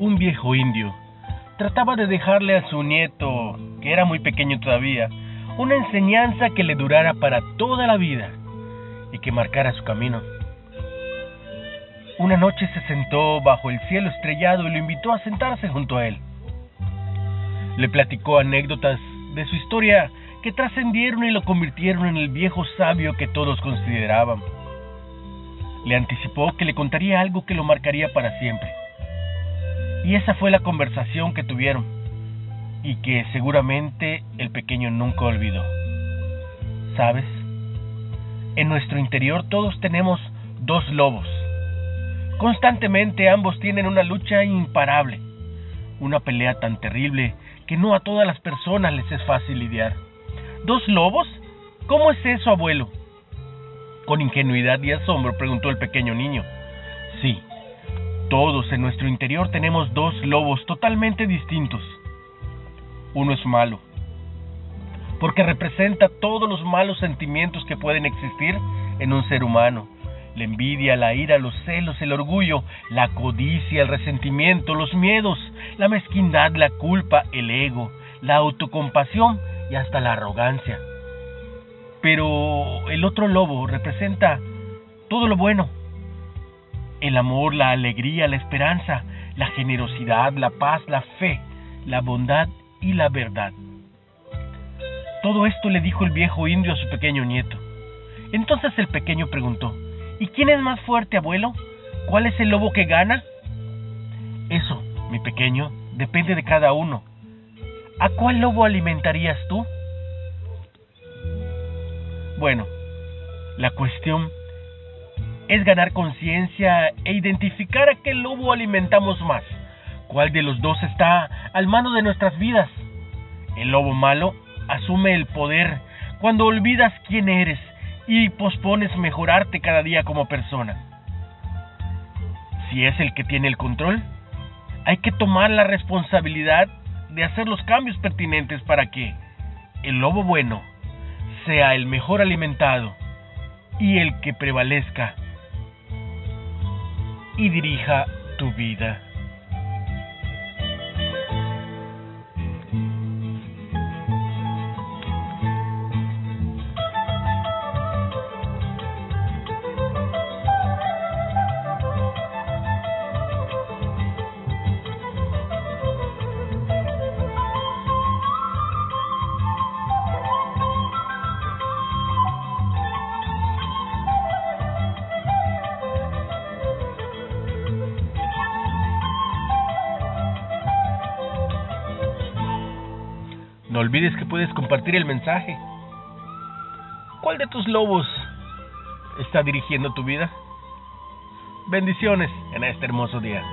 un viejo indio trataba de dejarle a su nieto, que era muy pequeño todavía, una enseñanza que le durara para toda la vida y que marcara su camino. Una noche se sentó bajo el cielo estrellado y lo invitó a sentarse junto a él. Le platicó anécdotas de su historia que trascendieron y lo convirtieron en el viejo sabio que todos consideraban. Le anticipó que le contaría algo que lo marcaría para siempre. Y esa fue la conversación que tuvieron y que seguramente el pequeño nunca olvidó. ¿Sabes? En nuestro interior todos tenemos dos lobos. Constantemente ambos tienen una lucha imparable, una pelea tan terrible que no a todas las personas les es fácil lidiar. ¿Dos lobos? ¿Cómo es eso, abuelo? Con ingenuidad y asombro preguntó el pequeño niño. Sí, todos en nuestro interior tenemos dos lobos totalmente distintos. Uno es malo, porque representa todos los malos sentimientos que pueden existir en un ser humano. La envidia, la ira, los celos, el orgullo, la codicia, el resentimiento, los miedos, la mezquindad, la culpa, el ego, la autocompasión y hasta la arrogancia. Pero el otro lobo representa todo lo bueno, el amor, la alegría, la esperanza, la generosidad, la paz, la fe, la bondad y la verdad. Todo esto le dijo el viejo indio a su pequeño nieto. Entonces el pequeño preguntó, ¿Y quién es más fuerte, abuelo? ¿Cuál es el lobo que gana? Eso, mi pequeño, depende de cada uno. ¿A cuál lobo alimentarías tú? Bueno, la cuestión es ganar conciencia e identificar a qué lobo alimentamos más. ¿Cuál de los dos está al mano de nuestras vidas? El lobo malo asume el poder cuando olvidas quién eres y pospones mejorarte cada día como persona. Si es el que tiene el control, hay que tomar la responsabilidad de hacer los cambios pertinentes para que el lobo bueno sea el mejor alimentado y el que prevalezca y dirija tu vida. No olvides que puedes compartir el mensaje. ¿Cuál de tus lobos está dirigiendo tu vida? Bendiciones en este hermoso día.